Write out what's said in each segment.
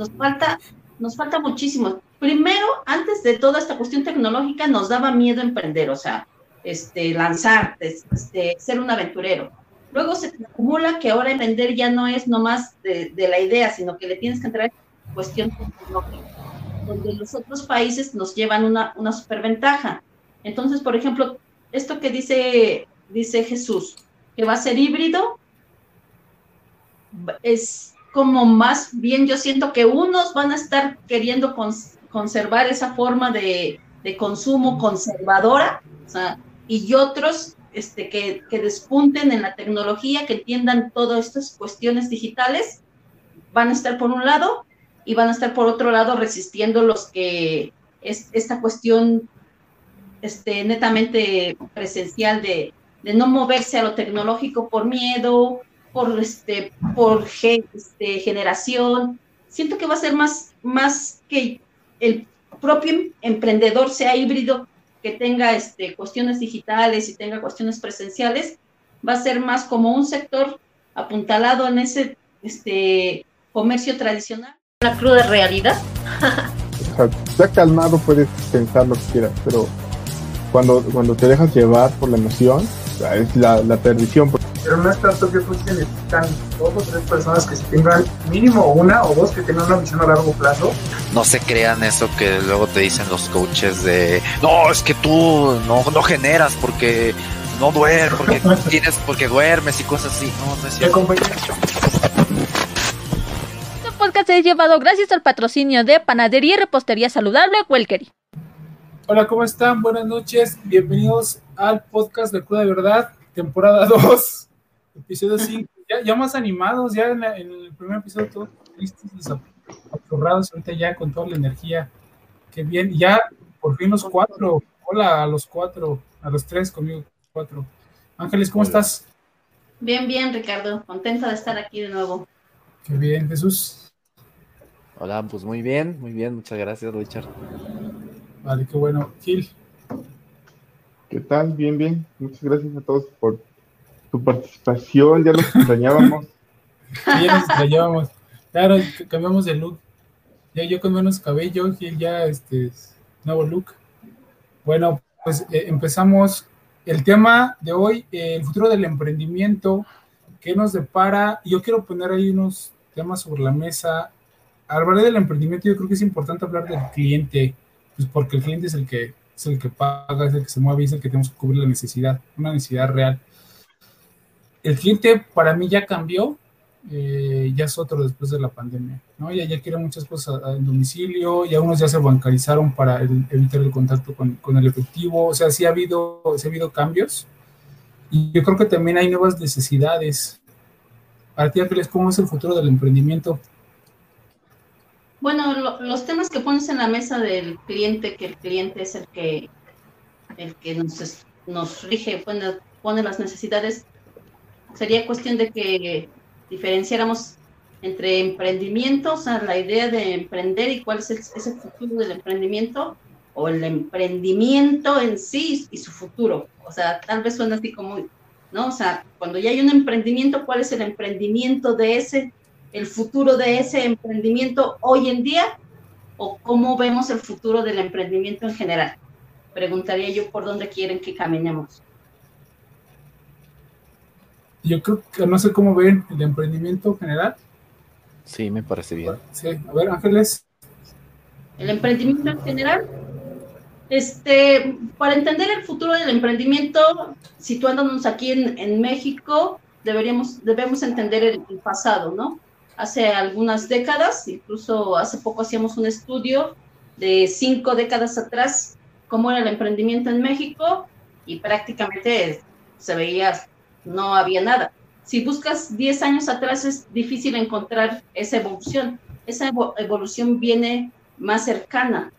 nos falta, nos falta muchísimo. Primero, antes de toda esta cuestión tecnológica, nos daba miedo emprender, o sea, este, lanzar, este, ser un aventurero. Luego se acumula que ahora emprender ya no es nomás de, de la idea, sino que le tienes que entrar en cuestión tecnológica, donde los otros países nos llevan una, una superventaja. Entonces, por ejemplo, esto que dice, dice Jesús, que va a ser híbrido, es como más bien yo siento que unos van a estar queriendo conservar esa forma de, de consumo conservadora, o sea, y otros este, que, que, despunten en la tecnología, que entiendan todas estas cuestiones digitales, van a estar por un lado y van a estar por otro lado resistiendo los que es esta cuestión este, netamente presencial de, de no moverse a lo tecnológico por miedo, por, este, por este, generación. Siento que va a ser más, más que el propio emprendedor sea híbrido, que tenga este, cuestiones digitales y tenga cuestiones presenciales, va a ser más como un sector apuntalado en ese este, comercio tradicional. La cruda realidad. o sea, ya calmado puedes pensar lo que quieras, pero cuando, cuando te dejas llevar por la emoción, es la, la perdición. Pero no es tanto que pues necesitan dos o tres personas que tengan mínimo una o dos que tengan una visión a largo plazo. No se crean eso que luego te dicen los coaches de no, es que tú no, no generas porque no duermes, porque tienes, porque duermes y cosas así. No, no es cierto. Este podcast es llevado gracias al patrocinio de Panadería y Repostería Saludable Welkery. Hola, ¿cómo están? Buenas noches. Bienvenidos al podcast de Cruda de Verdad, temporada 2, episodio 5. Ya, ya, más animados, ya en, la, en, el primer episodio todos tristes y apurrados, ahorita ya con toda la energía. Qué bien. Ya por fin los cuatro. Hola a los cuatro, a los tres conmigo, cuatro. Ángeles, ¿cómo Hola. estás? Bien, bien, Ricardo. Contenta de estar aquí de nuevo. Qué bien, Jesús. Hola, pues muy bien, muy bien. Muchas gracias, Richard. Vale, qué bueno. Gil. ¿Qué tal? Bien, bien. Muchas gracias a todos por tu participación. Ya los extrañábamos. Ya nos extrañábamos. Claro, cambiamos de look. Ya yo con menos cabello, Gil ya este nuevo look. Bueno, pues eh, empezamos el tema de hoy, eh, el futuro del emprendimiento. ¿Qué nos depara? Yo quiero poner ahí unos temas sobre la mesa. Hablar del emprendimiento, yo creo que es importante hablar del cliente pues porque el cliente es el que es el que paga, es el que se mueve, es el que tenemos que cubrir la necesidad, una necesidad real. El cliente para mí ya cambió, eh, ya es otro después de la pandemia, ¿no? Ya, ya quiere muchas cosas en domicilio, ya unos ya se bancarizaron para evitar el contacto con, el efectivo, o sea, sí ha habido, sí ha habido cambios y yo creo que también hay nuevas necesidades. Para ti, Ángeles, ¿cómo es el futuro del emprendimiento? Bueno, lo, los temas que pones en la mesa del cliente, que el cliente es el que, el que nos, nos rige, pone las necesidades, sería cuestión de que diferenciáramos entre emprendimiento, o sea, la idea de emprender y cuál es el, es el futuro del emprendimiento, o el emprendimiento en sí y su futuro. O sea, tal vez suena así como, ¿no? O sea, cuando ya hay un emprendimiento, ¿cuál es el emprendimiento de ese el futuro de ese emprendimiento hoy en día o cómo vemos el futuro del emprendimiento en general. Preguntaría yo por dónde quieren que caminemos. Yo creo que no sé cómo ven el emprendimiento en general. Sí, me parece bien. Sí, a ver, Ángeles. El emprendimiento en general, este, para entender el futuro del emprendimiento, situándonos aquí en, en México, deberíamos, debemos entender el, el pasado, ¿no? hace algunas décadas, incluso hace poco hacíamos un estudio de cinco décadas atrás, cómo era el emprendimiento en México y prácticamente se veía, no había nada. Si buscas 10 años atrás es difícil encontrar esa evolución. Esa evolución viene más cercana,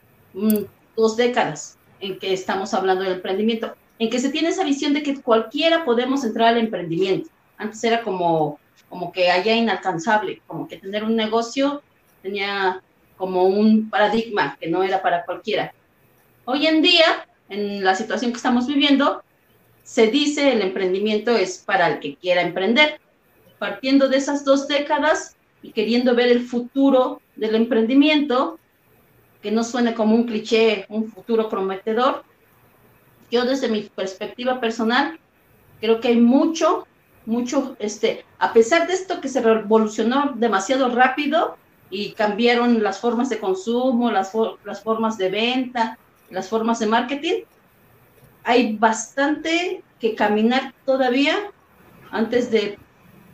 dos décadas en que estamos hablando del emprendimiento, en que se tiene esa visión de que cualquiera podemos entrar al emprendimiento. Antes era como como que haya inalcanzable, como que tener un negocio tenía como un paradigma que no era para cualquiera. Hoy en día, en la situación que estamos viviendo, se dice el emprendimiento es para el que quiera emprender. Partiendo de esas dos décadas, y queriendo ver el futuro del emprendimiento, que no suene como un cliché, un futuro prometedor, yo desde mi perspectiva personal creo que hay mucho, mucho, este, a pesar de esto que se revolucionó demasiado rápido y cambiaron las formas de consumo, las, las formas de venta, las formas de marketing, hay bastante que caminar todavía antes de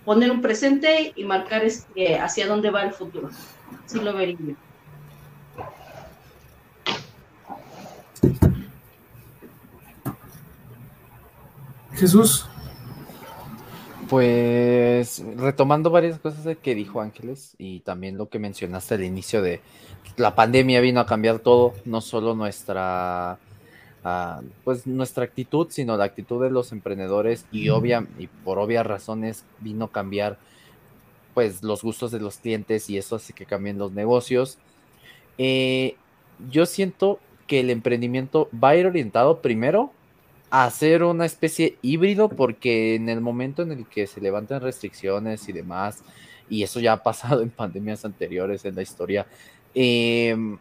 poner un presente y marcar este, hacia dónde va el futuro. Sí lo vería. Jesús. Pues retomando varias cosas de que dijo Ángeles y también lo que mencionaste al inicio de la pandemia vino a cambiar todo, no solo nuestra pues nuestra actitud, sino la actitud de los emprendedores y obvia y por obvias razones vino a cambiar pues los gustos de los clientes y eso hace que cambien los negocios. Eh, yo siento que el emprendimiento va a ir orientado primero a hacer una especie híbrido porque en el momento en el que se levantan restricciones y demás, y eso ya ha pasado en pandemias anteriores en la historia, em,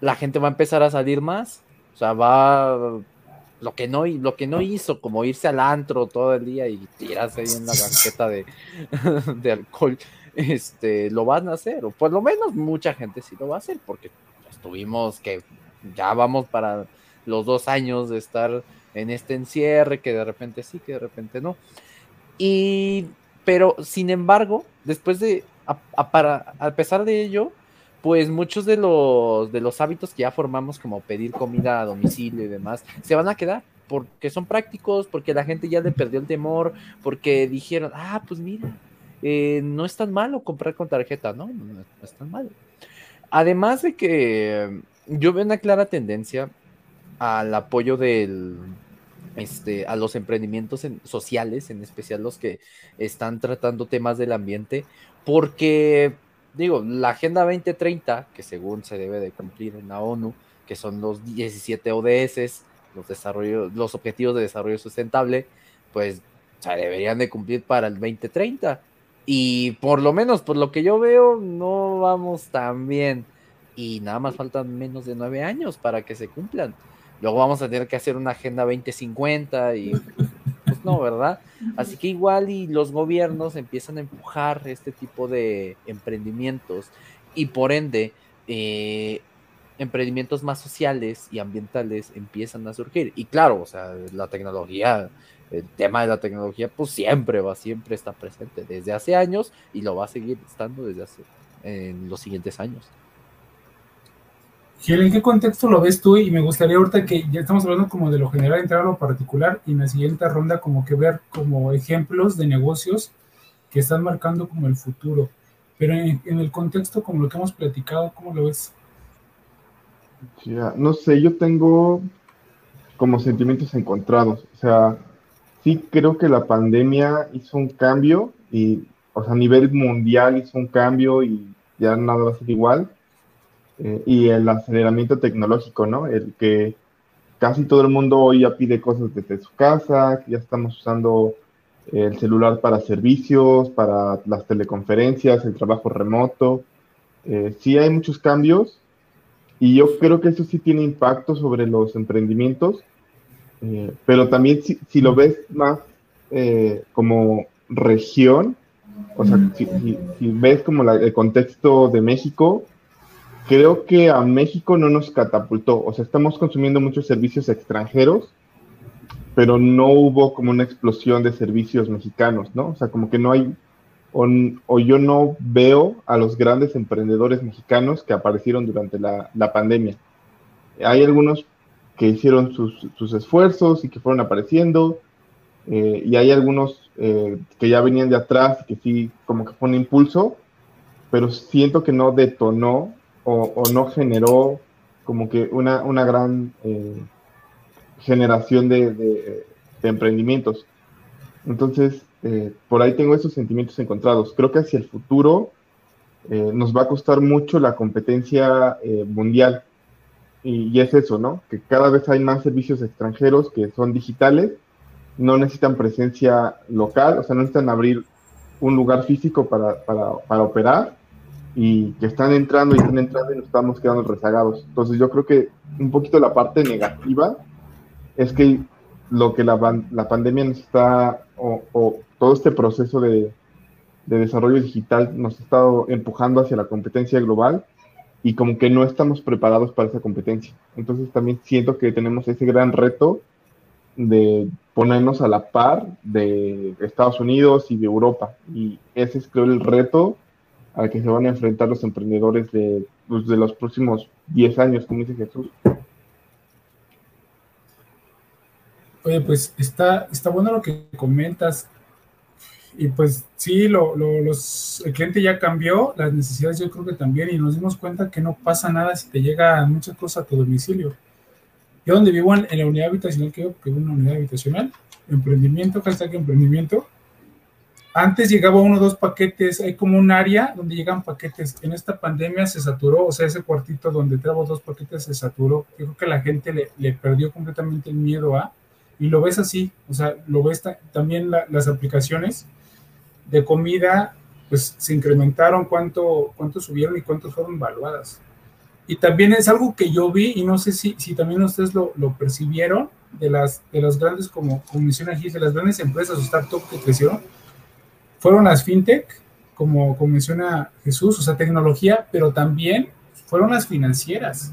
la gente va a empezar a salir más o sea, va lo que no lo que no hizo, como irse al antro todo el día y tirarse ahí en la banqueta de, alcohol, este, lo van a hacer, o por lo menos mucha gente sí lo va a hacer, porque estuvimos que ya vamos para los dos años de estar en este encierre, que de repente sí, que de repente no. Y, pero sin embargo, después de, para, a pesar de ello, pues muchos de los, de los hábitos que ya formamos, como pedir comida a domicilio y demás, se van a quedar porque son prácticos, porque la gente ya le perdió el temor, porque dijeron, ah, pues mira, eh, no es tan malo comprar con tarjeta, ¿no? No, es tan malo. Además de que yo veo una clara tendencia al apoyo del, este, a los emprendimientos sociales, en especial los que están tratando temas del ambiente, porque digo, la Agenda 2030, que según se debe de cumplir en la ONU, que son los 17 ODS, los, Objetivos de Desarrollo Sustentable, pues se deberían de cumplir para el 2030. Y por lo menos, por lo que yo veo, no vamos tan bien. Y nada más faltan menos de nueve años para que se cumplan. Luego vamos a tener que hacer una Agenda 2050 y no, ¿verdad? Así que igual y los gobiernos empiezan a empujar este tipo de emprendimientos y por ende eh, emprendimientos más sociales y ambientales empiezan a surgir. Y claro, o sea, la tecnología, el tema de la tecnología, pues siempre va, siempre está presente desde hace años y lo va a seguir estando desde hace en los siguientes años. Gil, ¿en qué contexto lo ves tú? Y me gustaría ahorita que ya estamos hablando como de lo general, entrar a lo particular y en la siguiente ronda como que ver como ejemplos de negocios que están marcando como el futuro. Pero en, el contexto como lo que hemos platicado, ¿cómo lo ves? No sé, yo tengo como sentimientos encontrados. O sea, sí creo que la pandemia hizo un cambio y, o sea, a nivel mundial hizo un cambio y ya nada va a ser igual eh, y el aceleramiento tecnológico, ¿no? El que casi todo el mundo hoy ya pide cosas desde su casa, ya estamos usando el celular para servicios, para las teleconferencias, el trabajo remoto. Eh, sí hay muchos cambios y yo creo que eso sí tiene impacto sobre los emprendimientos, eh, pero también si, si, lo ves más como región, o sea, si, si, ves como el contexto de México, creo que a México no nos catapultó. O sea, estamos consumiendo muchos servicios extranjeros, pero no hubo como una explosión de servicios mexicanos, ¿no? O sea, como que no hay, o, yo no veo a los grandes emprendedores mexicanos que aparecieron durante la, pandemia. Hay algunos que hicieron sus, esfuerzos y que fueron apareciendo, eh, y hay algunos eh, que ya venían de atrás, que sí, como que fue un impulso, pero siento que no detonó o, no generó como que una, una gran eh, generación de, emprendimientos. Entonces, eh, por ahí tengo esos sentimientos encontrados. Creo que hacia el futuro eh, nos va a costar mucho la competencia mundial. Y, es eso, ¿no? Que cada vez hay más servicios extranjeros que son digitales, no necesitan presencia local, o sea, no necesitan abrir un lugar físico para, para operar y que están entrando y están entrando y nos estamos quedando rezagados. Entonces yo creo que un poquito la parte negativa es que lo que la, la pandemia nos está, o, o todo este proceso de, de, desarrollo digital nos ha estado empujando hacia la competencia global y como que no estamos preparados para esa competencia. Entonces también siento que tenemos ese gran reto de ponernos a la par de Estados Unidos y de Europa. Y ese es creo el reto al que se van a enfrentar los emprendedores de, pues, de los próximos 10 años, como dice Jesús. Oye, pues está, está bueno lo que comentas. Y pues sí, lo, lo, los, el cliente ya cambió, las necesidades yo creo que también, y nos dimos cuenta que no pasa nada si te llega muchas cosas a tu domicilio. Yo donde vivo en, la unidad habitacional, que vivo en una unidad habitacional, emprendimiento, hashtag emprendimiento, antes llegaba uno o dos paquetes, hay como un área donde llegan paquetes. En esta pandemia se saturó, o sea, ese cuartito donde traigo dos paquetes se saturó. Yo creo que la gente le, le perdió completamente el miedo a, y lo ves así, o sea, lo ves también la, las aplicaciones de comida, pues se incrementaron, cuánto, cuánto subieron y cuánto fueron evaluadas. Y también es algo que yo vi, y no sé si, si también ustedes lo, lo percibieron, de las, de las grandes, como, como menciona aquí, de las grandes empresas o startups que crecieron, fueron las fintech, como, como menciona Jesús, o sea, tecnología, pero también fueron las financieras.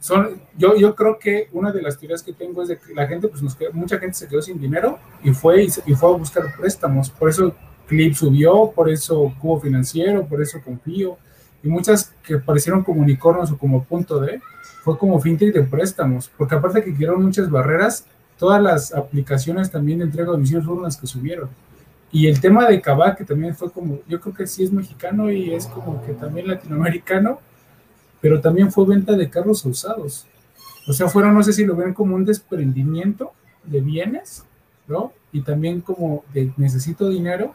Son, yo, yo creo que una de las teorías que tengo es de que la gente, pues nos mucha gente se quedó sin dinero y fue, y, fue a buscar préstamos. Por eso Clip subió, por eso Cubo Financiero, por eso Confío, y muchas que parecieron como unicornios o como punto de, fue como fintech de préstamos, porque aparte que quedaron muchas barreras, todas las aplicaciones también de entrega de domicilio fueron las que subieron. Y el tema de Kavak, que también fue como, yo creo que sí es mexicano y es como que también latinoamericano, pero también fue venta de carros usados. O sea, fueron, no sé si lo ven como un desprendimiento de bienes, ¿no? Y también como de necesito dinero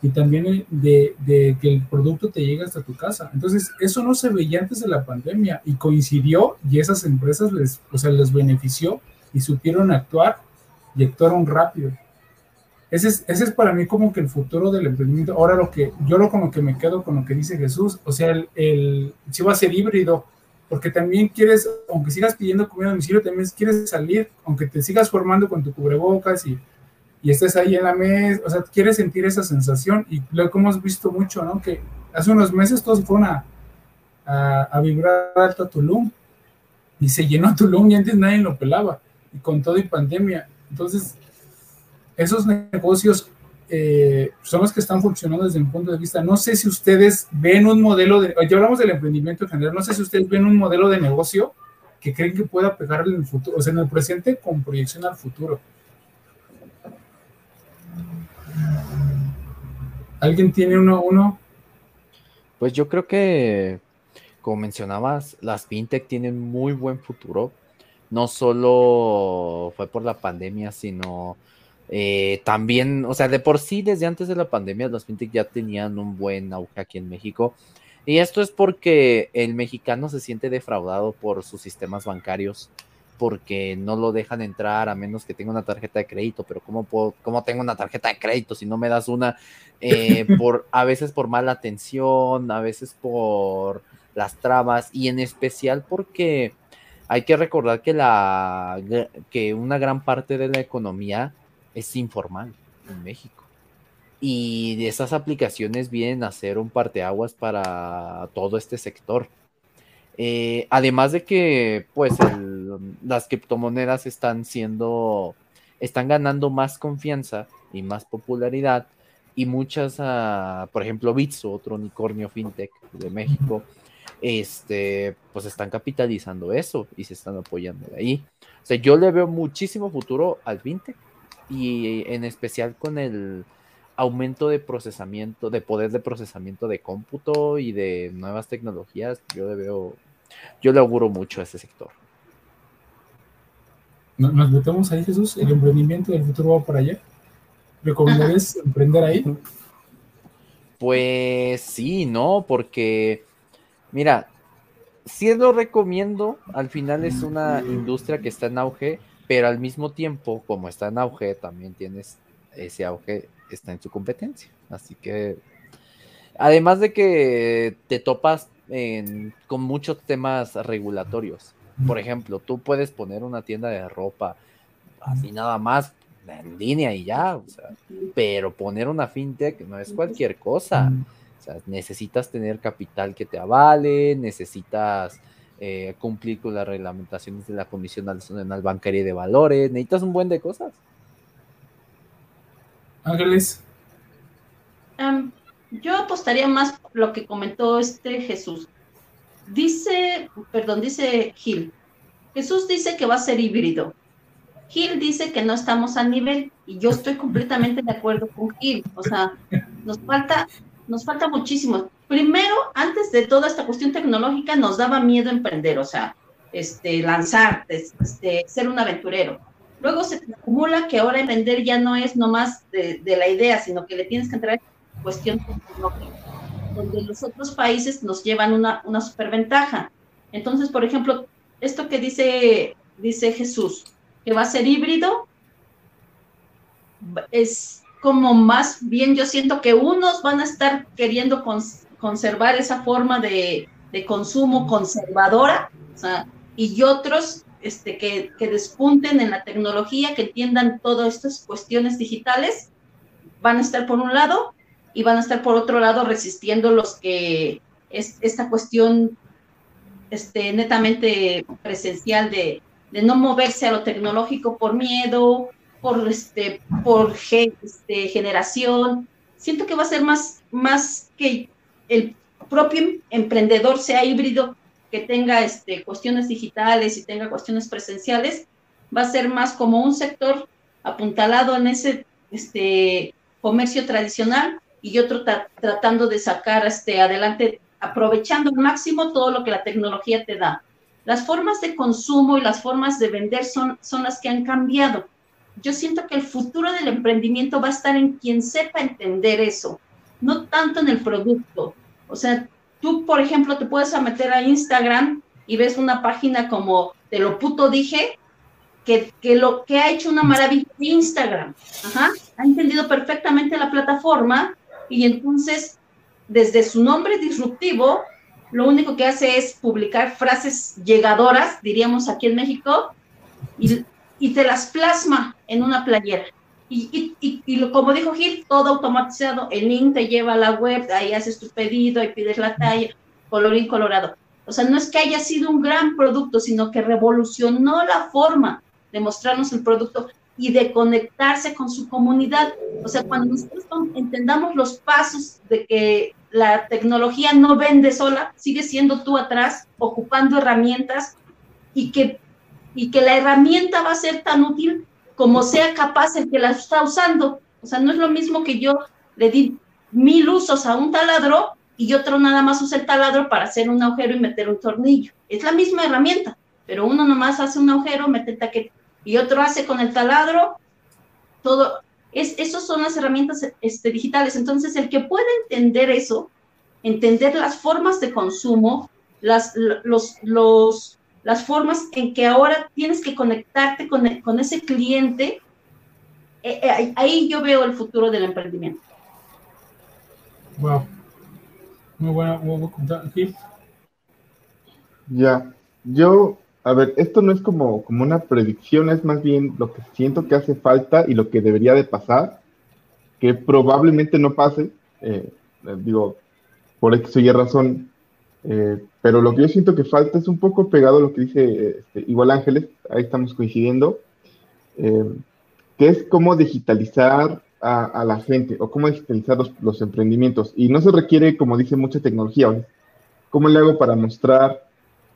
y también de, de, que el producto te llegue hasta tu casa. Entonces, eso no se veía antes de la pandemia y coincidió y esas empresas les, o sea, les benefició y supieron actuar y actuaron rápido. Ese es, ese es para mí como que el futuro del emprendimiento. Ahora lo que yo lo como que me quedo con lo que dice Jesús, o sea, el, el si va a ser híbrido, porque también quieres, aunque sigas pidiendo comida a domicilio, también quieres salir, aunque te sigas formando con tu cubrebocas y, y estés ahí en la mesa, o sea, quieres sentir esa sensación y lo que hemos visto mucho, ¿no? Que hace unos meses todos fueron a, a, a vibrar alto a Tulum y se llenó Tulum y antes nadie lo pelaba y con todo y pandemia. Entonces, esos negocios eh, son los que están funcionando desde mi punto de vista. No sé si ustedes ven un modelo de, ya hablamos del emprendimiento en general, no sé si ustedes ven un modelo de negocio que creen que pueda pegar en el futuro, o sea, en el presente con proyección al futuro. ¿Alguien tiene uno? uno? Pues yo creo que, como mencionabas, las fintech tienen muy buen futuro. No solo fue por la pandemia, sino eh, también, o sea, de por sí, desde antes de la pandemia, las fintech ya tenían un buen auge aquí en México. Y esto es porque el mexicano se siente defraudado por sus sistemas bancarios, porque no lo dejan entrar a menos que tenga una tarjeta de crédito. Pero ¿cómo, puedo, cómo tengo una tarjeta de crédito si no me das una? Eh, por, a veces por mala atención, a veces por las trabas y en especial porque hay que recordar que, la, que una gran parte de la economía es informal en México. Y esas aplicaciones vienen a ser un parteaguas para todo este sector. Eh, además de que, pues, el, las criptomonedas están siendo, están ganando más confianza y más popularidad. Y muchas, uh, por ejemplo, Bitso, otro unicornio fintech de México, este, pues están capitalizando eso y se están apoyando de ahí. O sea, yo le veo muchísimo futuro al fintech y en especial con el aumento de procesamiento, de poder de procesamiento de cómputo y de nuevas tecnologías, yo le veo, yo le auguro mucho a ese sector. Nos metemos ahí, Jesús, el emprendimiento del futuro va para allá. ¿Recomendarías emprender ahí? Pues sí, no, porque mira, sí lo recomiendo, al final es una industria que está en auge, pero al mismo tiempo, como está en auge, también tienes ese auge, está en su competencia. Así que, además de que te topas con muchos temas regulatorios. Por ejemplo, tú puedes poner una tienda de ropa así nada más en línea y ya, pero poner una fintech no es cualquier cosa. O sea, necesitas tener capital que te avale, necesitas eh, cumplir con las reglamentaciones de la Comisión Nacional Bancaria de Valores, necesitas un buen de cosas. Ángeles. yo apostaría más por lo que comentó este Jesús. Dice, perdón, dice Gil. Jesús dice que va a ser híbrido. Gil dice que no estamos a nivel y yo estoy completamente de acuerdo con Gil. O sea, nos falta, nos falta muchísimo. Primero, antes de toda esta cuestión tecnológica, nos daba miedo emprender, o sea, este, lanzar, este, ser un aventurero. Luego se acumula que ahora vender ya no es nomás de, de la idea, sino que le tienes que entrar en cuestión tecnológica, donde los otros países nos llevan una, una superventaja. Entonces, por ejemplo, esto que dice, dice Jesús, que va a ser híbrido, es como más bien yo siento que unos van a estar queriendo conservar esa forma de, consumo conservadora, y otros este, que, que, despunten en la tecnología, que entiendan todas estas cuestiones digitales, van a estar por un lado y van a estar por otro lado resistiendo los que es esta cuestión este, netamente presencial de, de no moverse a lo tecnológico por miedo, por, este, por este, generación. Siento que va a ser más, más que el propio emprendedor sea híbrido, que tenga este, cuestiones digitales y tenga cuestiones presenciales, va a ser más como un sector apuntalado en ese este, comercio tradicional y otro tratando de sacar este, adelante, aprovechando al máximo todo lo que la tecnología te da. Las formas de consumo y las formas de vender son, son las que han cambiado. Yo siento que el futuro del emprendimiento va a estar en quien sepa entender eso, no tanto en el producto. O sea, tú, por ejemplo, te puedes meter a Instagram y ves una página como Te lo puto dije, que, que, lo que ha hecho una maravilla de Instagram. Ha entendido perfectamente la plataforma y entonces, desde su nombre disruptivo, lo único que hace es publicar frases llegadoras, diríamos aquí en México, y, y te las plasma en una playera. Y, y, y, como dijo Gil, todo automatizado, el link te lleva a la web, ahí haces tu pedido, ahí pides la talla, colorín colorado. O sea, no es que haya sido un gran producto, sino que revolucionó la forma de mostrarnos el producto y de conectarse con su comunidad. O sea, cuando nosotros entendamos los pasos de que la tecnología no vende sola, sigue siendo tú atrás, ocupando herramientas y que, y que la herramienta va a ser tan útil como sea capaz el que la está usando. O sea, no es lo mismo que yo le di mil usos a un taladro y otro nada más usa el taladro para hacer un agujero y meter un tornillo. Es la misma herramienta, pero uno nomás hace un agujero, mete el taquete, y otro hace con el taladro todo, es, esas son las herramientas este, digitales. Entonces, el que pueda entender eso, entender las formas de consumo, las, los, los, las formas en que ahora tienes que conectarte con, con ese cliente, eh, eh, ahí yo veo el futuro del emprendimiento. Wow. Muy buena, muy Ya, yo a ver, esto no es como, como una predicción, es más bien lo que siento que hace falta y lo que debería de pasar, que probablemente no pase, eh, eh, digo, por X o Y razón, eh, pero lo que yo siento que falta es un poco pegado a lo que dice este, igual Ángeles, ahí estamos coincidiendo, que es cómo digitalizar a, la gente o cómo digitalizar los, los, emprendimientos. Y no se requiere, como dice, mucha tecnología. ¿Cómo le hago para mostrar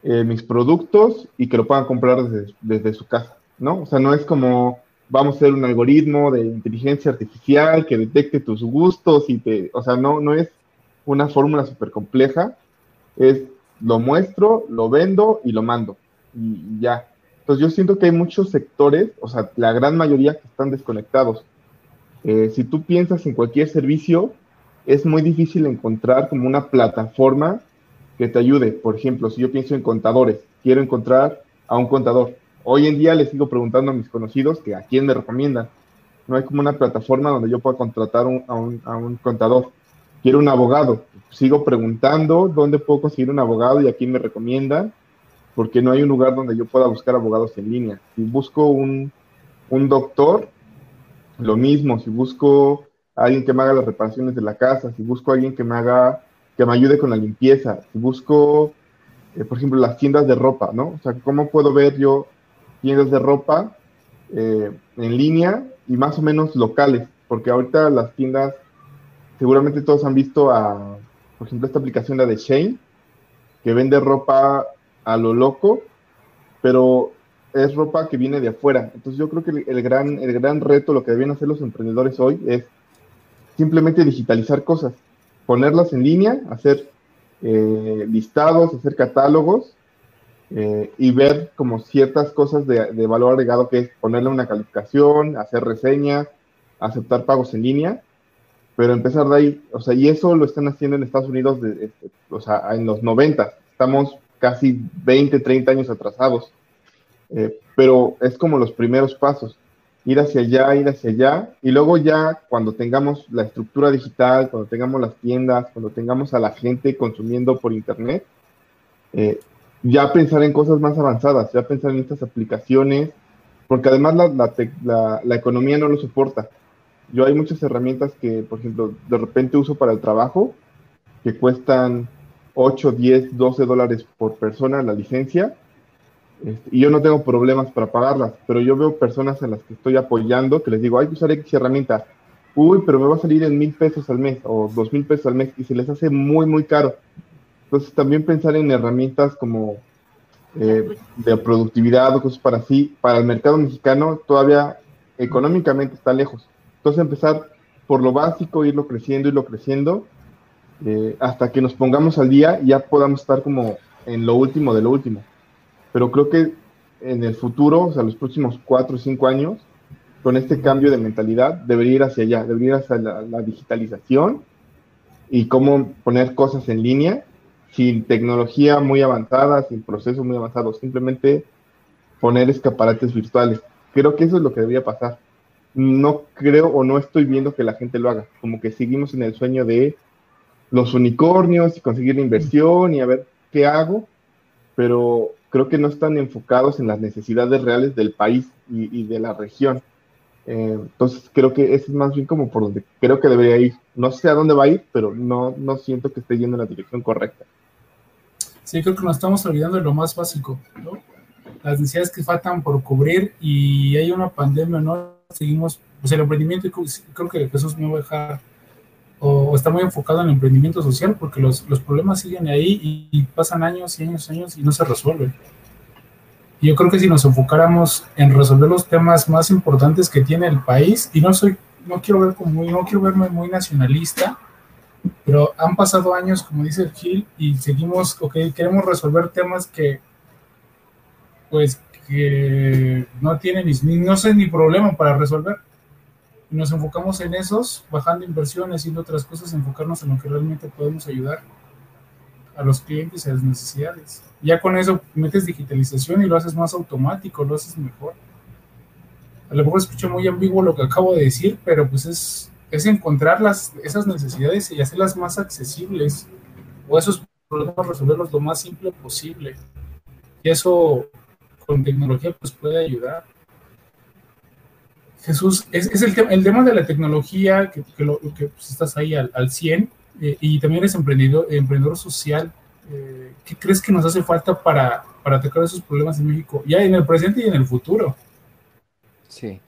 eh, mis productos y que lo puedan comprar desde, desde, su casa, ¿no? O sea, no es como vamos a hacer un algoritmo de inteligencia artificial que detecte tus gustos y te, o sea, no, no es una fórmula súper compleja, es lo muestro, lo vendo y lo mando y ya. Entonces yo siento que hay muchos sectores, o sea, la gran mayoría que están desconectados. Eh, si tú piensas en cualquier servicio, es muy difícil encontrar como una plataforma que te ayude. Por ejemplo, si yo pienso en contadores, quiero encontrar a un contador. Hoy en día les sigo preguntando a mis conocidos que a quién me recomiendan. no hay como una plataforma donde yo pueda contratar a, un, a un contador. Quiero un abogado. Sigo preguntando dónde puedo conseguir un abogado y a quién me recomiendan, porque no hay un lugar donde yo pueda buscar abogados en línea. Si busco un, un doctor, lo mismo. Si busco alguien que me haga las reparaciones de la casa, si busco alguien que me haga, que me ayude con la limpieza, si busco, eh, por ejemplo, las tiendas de ropa, ¿no? O sea, ¿cómo puedo ver yo tiendas de ropa eh, en línea y más o menos locales? Porque ahorita las tiendas, seguramente todos han visto a, por ejemplo, esta aplicación, la de Shane, que vende ropa a lo loco, pero es ropa que viene de afuera. Entonces yo creo que el, gran, el gran reto, lo que deben hacer los emprendedores hoy es simplemente digitalizar cosas, ponerlas en línea, hacer eh, listados, hacer catálogos eh, y ver como ciertas cosas de, de valor agregado que es ponerle una calificación, hacer reseñas, aceptar pagos en línea, pero empezar de ahí, o sea, y eso lo están haciendo en Estados Unidos, de, de- o sea, en los 90, estamos casi 20, 30 años atrasados, Eh, pero es como los primeros pasos, ir hacia allá, ir hacia allá, y luego ya cuando tengamos la estructura digital, cuando tengamos las tiendas, cuando tengamos a la gente consumiendo por internet, eh, ya pensar en cosas más avanzadas, ya pensar en estas aplicaciones, porque además la, la la- la economía no lo soporta. Yo hay muchas herramientas que, por ejemplo, de repente uso para el trabajo, que cuestan 8, 10, 12 dólares por persona la licencia, este, y yo no tengo problemas para pagarlas, pero yo veo personas a las que estoy apoyando que les digo, hay que usar X herramienta, uy, pero me va a salir en mil pesos al mes o dos mil pesos al mes y se les hace muy, muy caro. Entonces también pensar en herramientas como eh, de productividad o cosas para así, para el mercado mexicano todavía económicamente está lejos. Entonces empezar por lo básico, irlo creciendo, irlo creciendo, eh, hasta que nos pongamos al día y ya podamos estar como en lo último de lo último. Pero creo que en el futuro, o sea, los próximos cuatro o cinco años, con este cambio de mentalidad, debería ir hacia allá, debería ir hacia la, la digitalización y cómo poner cosas en línea sin tecnología muy avanzada, sin procesos muy avanzados, simplemente poner escaparates virtuales. Creo que eso es lo que debería pasar. No creo o no estoy viendo que la gente lo haga, como que seguimos en el sueño de los unicornios y conseguir la inversión y a ver qué hago, pero creo que no están enfocados en las necesidades reales del país y, de la región. Eh, entonces creo que ese es más bien como por donde creo que debería ir. No sé a dónde va a ir, pero no, no siento que esté yendo en la dirección correcta. Sí, creo que nos estamos olvidando de lo más básico, ¿no? Las necesidades que faltan por cubrir y hay una pandemia, ¿no? Seguimos, pues el emprendimiento, creo- que Jesús me va a dejar, o, está muy enfocado en el emprendimiento social, porque los, los problemas siguen ahí y, pasan años y años y años y no se resuelven. Yo creo que si nos enfocáramos en resolver los temas más importantes que tiene el país, y no soy, no quiero ver como no quiero verme muy nacionalista, pero han pasado años, como dice Gil, y seguimos, ok, queremos resolver temas que, pues, que no tienen ni, ni- no sé ni problema para resolver. Y nos enfocamos en esos, bajando inversiones, haciendo otras cosas, enfocarnos en lo que realmente podemos ayudar a los clientes y a las necesidades. Ya con eso metes digitalización y lo haces más automático, lo haces mejor. A lo mejor escucho muy ambiguo lo que acabo de decir, pero pues es, es encontrar las, esas necesidades y hacerlas más accesibles o esos problemas resolverlos lo más simple posible. Y eso con tecnología pues puede ayudar. Jesús, es, el, tema, el tema de la tecnología, que, que, lo, que pues, estás ahí al, al 100, eh, y también eres emprendedor, emprendedor social. Eh, ¿Qué crees que nos hace falta para, para atacar esos problemas en México, ya en el presente y en el futuro? Sí.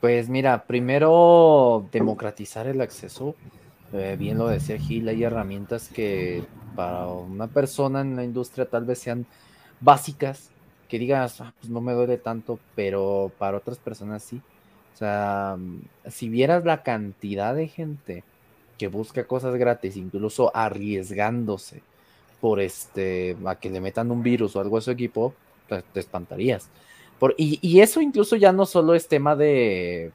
Pues mira, primero democratizar el acceso. Eh, bien lo decía Gil, hay herramientas que para una persona en la industria tal vez sean básicas, que digas, ah, pues no me duele tanto, pero para otras personas sí. O sea, si vieras la cantidad de gente que busca cosas gratis, incluso arriesgándose por este, a que le metan un virus o algo a su equipo, te, te espantarías. Por, y, y, eso incluso ya no solo es tema de,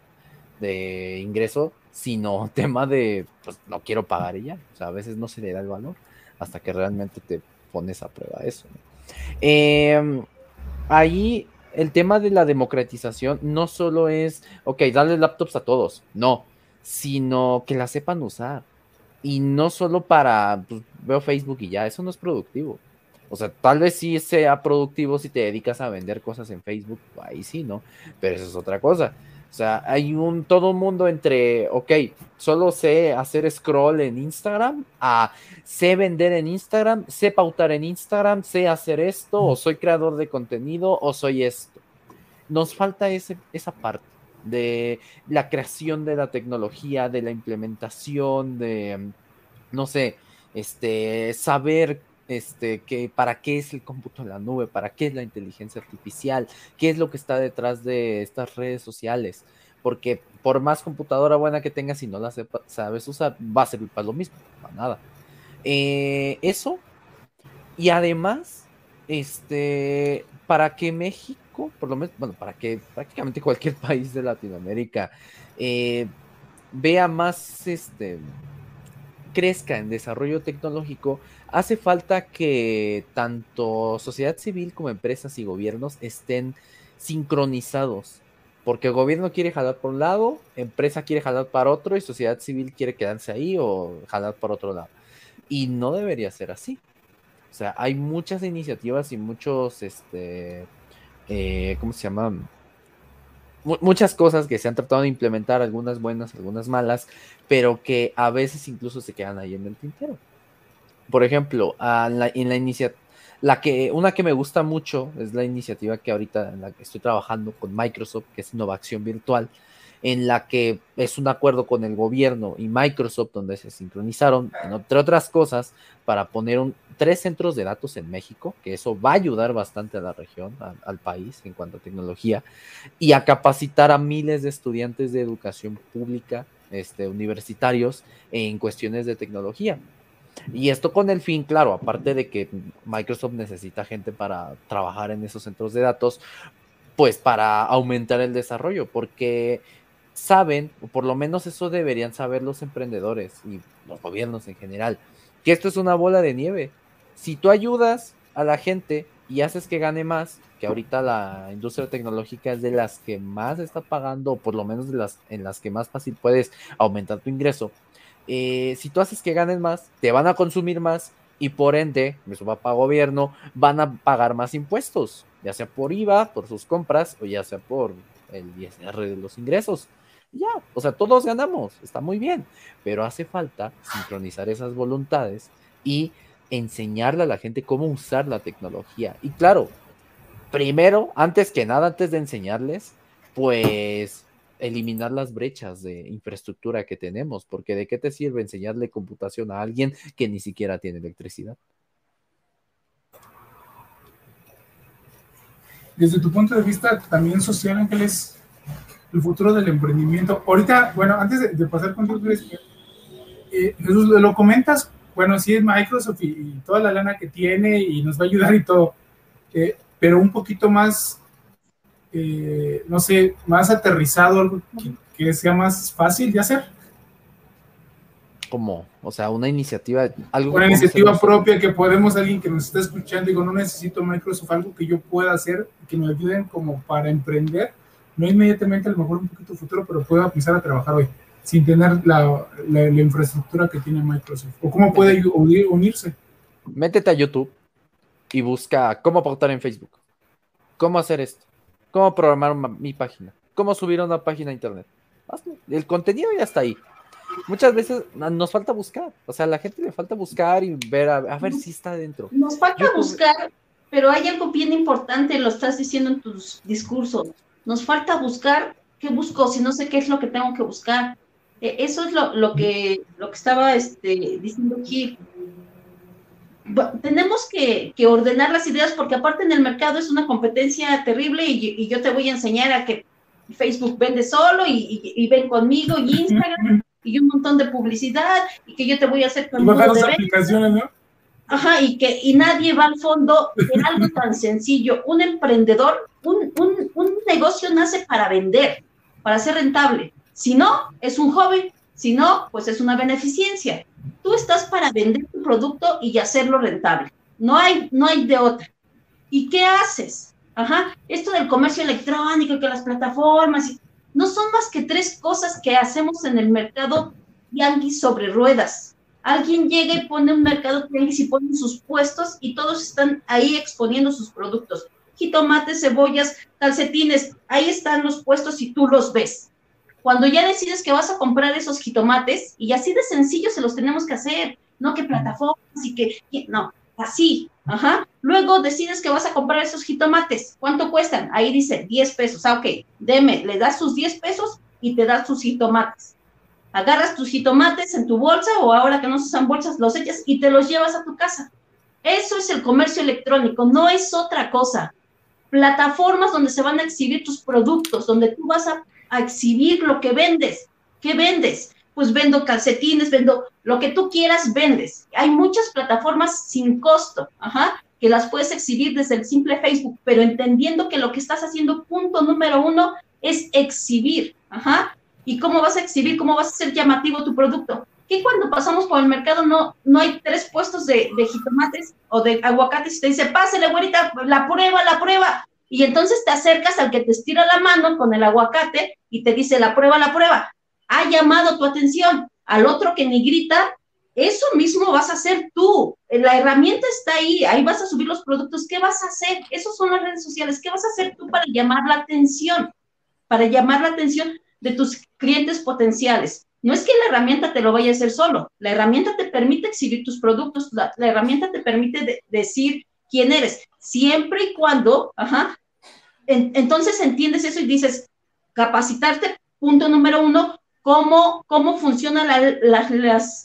de ingreso, sino tema de, pues no quiero pagar y ya. O sea, a veces no se le da el valor hasta que realmente te pones a prueba eso. Eh, ahí el tema de la democratización no solo es, ok, darle laptops a todos, no, sino que la sepan usar. Y no solo para, pues, veo Facebook y ya, eso no es productivo. O sea, tal vez sí sea productivo si te dedicas a vender cosas en Facebook, ahí sí, ¿no? Pero eso es otra cosa. O sea, hay un todo un mundo entre, ok, solo sé hacer scroll en Instagram, a sé vender en Instagram, sé pautar en Instagram, sé hacer esto, o soy creador de contenido, o soy esto. Nos falta ese, esa parte de la creación de la tecnología, de la implementación, de, no sé, este, saber este, que, para qué es el cómputo en la nube, para qué es la inteligencia artificial, qué es lo que está detrás de estas redes sociales. Porque por más computadora buena que tengas, si no la sabes usar, va a servir para lo mismo, para nada. Eh, eso. Y además, este, para que México, por lo menos, bueno, para que prácticamente cualquier país de Latinoamérica eh, vea más, este, crezca en desarrollo tecnológico, hace falta que tanto sociedad civil como empresas y gobiernos estén sincronizados. Porque el gobierno quiere jalar por un lado, empresa quiere jalar para otro y sociedad civil quiere quedarse ahí o jalar por otro lado. Y no debería ser así. O sea, hay muchas iniciativas y muchos, este, eh, ¿cómo se llaman? Muchas cosas que se han tratado de implementar, algunas buenas, algunas malas, pero que a veces incluso se quedan ahí en el tintero. Por ejemplo, en la iniciativa, la que, una que me gusta mucho es la iniciativa que ahorita en la que estoy trabajando con Microsoft, que es innovación virtual, en la que es un acuerdo con el gobierno y Microsoft, donde se sincronizaron, entre otras cosas, para poner tres centros de datos en México, que eso va a ayudar bastante a la región, al país en cuanto a tecnología, y a capacitar a miles de estudiantes de educación pública, este, universitarios, en cuestiones de tecnología. Y esto con el fin, claro, aparte de que Microsoft necesita gente para trabajar en esos centros de datos, pues para aumentar el desarrollo, porque saben, o por lo menos eso deberían saber los emprendedores y los gobiernos en general, que esto es una bola de nieve. Si tú ayudas a la gente y haces que gane más, que ahorita la industria tecnológica es de las que más está pagando, o por lo menos de las en las que más fácil puedes aumentar tu ingreso, eh, si tú haces que ganes más, te van a consumir más y por ende, eso va para gobierno, van a pagar más impuestos, ya sea por IVA, por sus compras o ya sea por el ISR de los ingresos. Ya, o sea, todos ganamos, está muy bien, pero hace falta sincronizar esas voluntades y enseñarle a la gente cómo usar la tecnología. Y claro, primero, antes que nada, antes de enseñarles, pues eliminar las brechas de infraestructura que tenemos, porque de qué te sirve enseñarle computación a alguien que ni siquiera tiene electricidad. Desde tu punto de vista también social, Ángeles, el futuro del emprendimiento. Ahorita, bueno, antes de, pasar con eh, Jesús, lo comentas, bueno, sí es Microsoft y, toda la lana que tiene y nos va a ayudar y todo, eh, pero un poquito más eh, no sé, más aterrizado, algo que, sea más fácil de hacer. Como, o sea, una iniciativa, algo una iniciativa propia que podemos, alguien que nos está escuchando, digo, no necesito Microsoft, algo que yo pueda hacer, que me ayuden como para emprender, no inmediatamente, a lo mejor un poquito futuro, pero puedo empezar a trabajar hoy, sin tener la, la, infraestructura que tiene Microsoft. ¿O cómo puede unirse? Métete a YouTube y busca cómo aportar en Facebook. ¿Cómo hacer esto? cómo programar mi página, cómo subir una página a internet. El contenido ya está ahí. Muchas veces nos falta buscar, o sea, a la gente le falta buscar y ver a, ver si está dentro. Nos falta buscar, pero hay algo bien importante, lo estás diciendo en tus discursos. Nos falta buscar qué busco, si no sé qué es lo que tengo que buscar. E, eso es lo, lo que, lo que estaba este, diciendo aquí tenemos que, ordenar las ideas porque aparte en el mercado es una competencia terrible y, yo te voy a enseñar a que Facebook vende solo y, ven conmigo y Instagram y un montón de publicidad y que yo te voy a hacer con las aplicaciones, ¿no? Ajá, y que y nadie va al fondo en algo tan sencillo. Un emprendedor, un, un, un negocio nace para vender, para ser rentable. Si no, es un hobby. Si no, pues es una beneficencia. Tú estás para vender tu producto y hacerlo rentable. No hay, no hay de otra. ¿Y qué haces? Ajá, esto del comercio electrónico, que las plataformas, no son más que tres cosas que hacemos en el mercado yanqui sobre ruedas. Alguien llega y pone un mercado y pone sus puestos y todos están ahí exponiendo sus productos. Jitomates, cebollas, calcetines, ahí están los puestos y tú los ves. Cuando ya decides que vas a comprar esos jitomates, y así de sencillo se los tenemos que hacer, no que plataformas y que, no, así, ajá. Luego decides que vas a comprar esos jitomates, ¿cuánto cuestan? Ahí dice 10 pesos, ah, ok, deme, le das sus 10 pesos y te das sus jitomates agarras tus jitomates en tu bolsa o ahora que no se usan bolsas, los echas y te los llevas a tu casa. Eso es el comercio electrónico, no es otra cosa. Plataformas donde se van a exhibir tus productos, donde tú vas a, exhibir lo que vendes. ¿Qué vendes? Pues vendo calcetines, vendo lo que tú quieras, vendes. Hay muchas plataformas sin costo, ajá, que las puedes exhibir desde el simple Facebook, pero entendiendo que lo que estás haciendo, punto número uno, es exhibir, ajá, ¿Y cómo vas a exhibir, cómo vas a hacer llamativo tu producto? Que cuando pasamos por el mercado no, no hay tres puestos de, jitomates o de aguacates y te dice, pásale, güerita, la prueba, la prueba. Y entonces te acercas al que te estira la mano con el aguacate y te dice, la prueba, la prueba. Ha llamado tu atención. Al otro que ni grita, eso mismo vas a hacer tú. La herramienta está ahí, ahí vas a subir los productos. ¿Qué vas a hacer? Esos son las redes sociales. ¿Qué vas a hacer tú para llamar la atención? Para llamar la atención de tus clientes potenciales. No es que la herramienta te lo vaya a hacer solo, la herramienta te permite exhibir tus productos, la, herramienta te permite decir quién eres, siempre y cuando, ajá, entonces entiendes eso y dices, capacitarte, punto número uno, cómo, cómo funcionan las,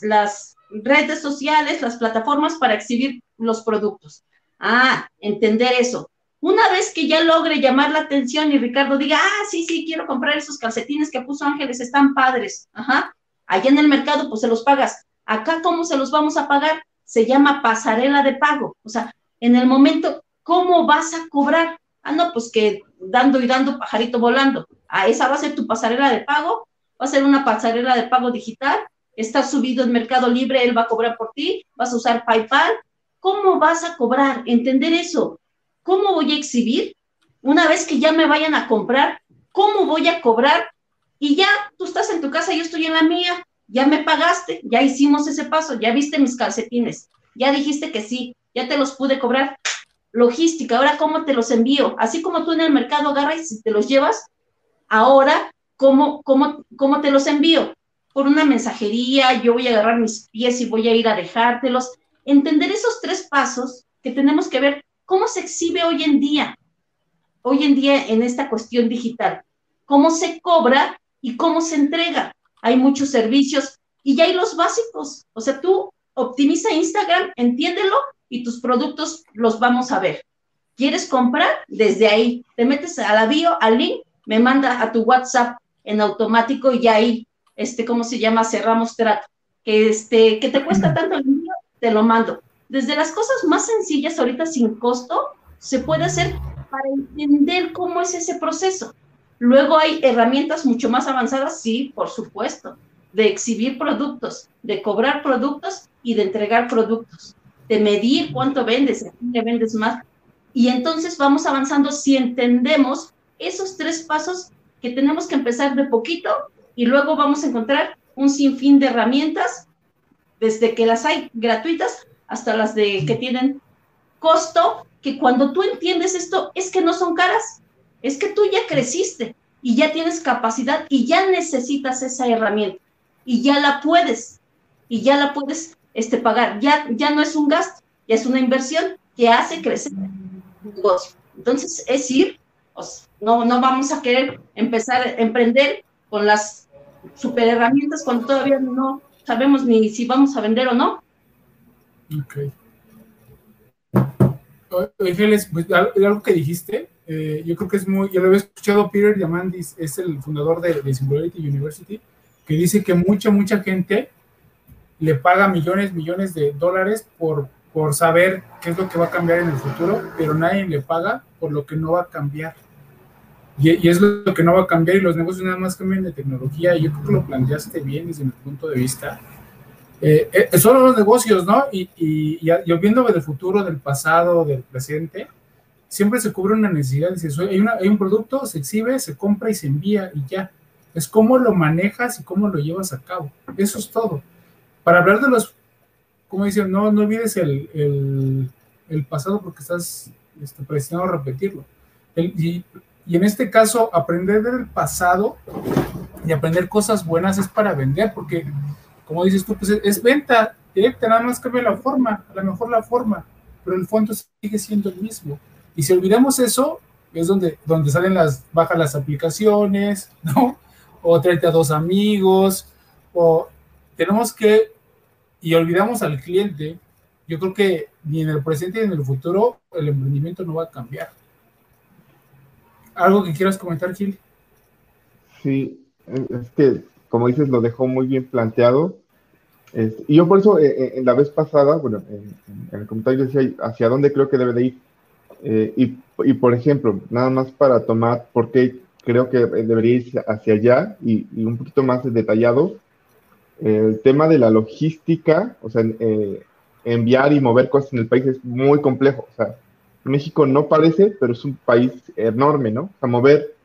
las redes sociales, las plataformas para exhibir los productos. Ah, entender eso. Una vez que ya logre llamar la atención y Ricardo diga, ah, sí, sí, quiero comprar esos calcetines que puso Ángeles, están padres, ajá, allá en el mercado, pues se los pagas. Acá, ¿cómo se los vamos a pagar? Se llama pasarela de pago. O sea, en el momento, ¿cómo vas a cobrar? Ah, no, pues que dando y dando, pajarito volando. Ah, esa va a ser tu pasarela de pago, va a ser una pasarela de pago digital, está subido en Mercado Libre, él va a cobrar por ti, vas a usar PayPal. ¿Cómo vas a cobrar? Entender eso. ¿Cómo voy a exhibir? Una vez que ya me vayan a comprar, ¿cómo voy a cobrar? Y ya, tú estás en tu casa, yo estoy en la mía, ya me pagaste, ya hicimos ese paso, ya viste mis calcetines, ya dijiste que sí, ya te los pude cobrar. Logística, ahora cómo te los envío. Así como tú en el mercado agarras y te los llevas, ahora, ¿cómo, cómo, cómo te los envío? Por una mensajería, yo voy a agarrar mis pies y voy a ir a dejártelos. Entender esos tres pasos que tenemos que ver ¿Cómo se exhibe hoy en día? Hoy en día en esta cuestión digital. ¿Cómo se cobra y cómo se entrega? Hay muchos servicios y ya hay los básicos. O sea, tú optimiza Instagram, entiéndelo y tus productos los vamos a ver. ¿Quieres comprar? Desde ahí. Te metes a la bio, al link, me manda a tu WhatsApp en automático y ahí, este, ¿cómo se llama? Cerramos trato. Que, este, que te cuesta tanto el envío, te lo mando desde las cosas más sencillas ahorita sin costo, se puede hacer para entender cómo es ese proceso. Luego hay herramientas mucho más avanzadas, sí, por supuesto, de exhibir productos, de cobrar productos y de entregar productos, de medir cuánto vendes, a quién le vendes más. Y entonces vamos avanzando si entendemos esos tres pasos que tenemos que empezar de poquito y luego vamos a encontrar un sinfín de herramientas, desde que las hay gratuitas hasta las de que tienen costo, que cuando tú entiendes esto es que no son caras, es que tú ya creciste y ya tienes capacidad y ya necesitas esa herramienta y ya la puedes y ya la puedes este, pagar, ya, ya no es un gasto, ya es una inversión que hace crecer el negocio. Entonces es ir, pues, no, no vamos a querer empezar a emprender con las super herramientas cuando todavía no sabemos ni si vamos a vender o no. Ok. Ángeles, pues algo que dijiste, eh, yo creo que es muy, yo lo había escuchado Peter Diamandis, es el fundador de, de, Singularity University, que dice que mucha, mucha gente le paga millones, millones de dólares por, por saber qué es lo que va a cambiar en el futuro, pero nadie le paga por lo que no va a cambiar. Y, y es lo que no va a cambiar y los negocios nada más cambian de tecnología y yo creo que lo planteaste bien desde mi punto de vista eh, eh, son los negocios, ¿no? Y, y, y, viendo del futuro, del pasado, del presente, siempre se cubre una necesidad. Hay, hay un producto, se exhibe, se compra y se envía y ya. Es cómo lo manejas y cómo lo llevas a cabo. Eso es todo. Para hablar de los, como dicen, no, no olvides el, pasado porque estás este, presionado a repetirlo. y, en este caso, aprender del pasado y aprender cosas buenas es para vender, porque, como dices tú, pues es, venta directa, nada más cambia la forma, a lo mejor la forma, pero el fondo sigue siendo el mismo. Y si olvidamos eso, es donde, donde salen las, bajas las aplicaciones, ¿no? O tráete a dos amigos, o tenemos que, y olvidamos al cliente, yo creo que ni en el presente ni en el futuro el emprendimiento no va a cambiar. ¿Algo que quieras comentar, Gil? Sí, es que, como dices, lo dejó muy bien planteado. y yo por eso, eh, eh, en la vez pasada, bueno, en, el comentario decía hacia dónde creo que debe de ir. Eh, y, y, por ejemplo, nada más para tomar por qué creo que debería ir hacia allá y, y un poquito más detallado, el tema de la logística, o sea, enviar y mover cosas en el país es muy complejo. O sea, México no parece, pero es un país enorme, ¿no? O sea, mover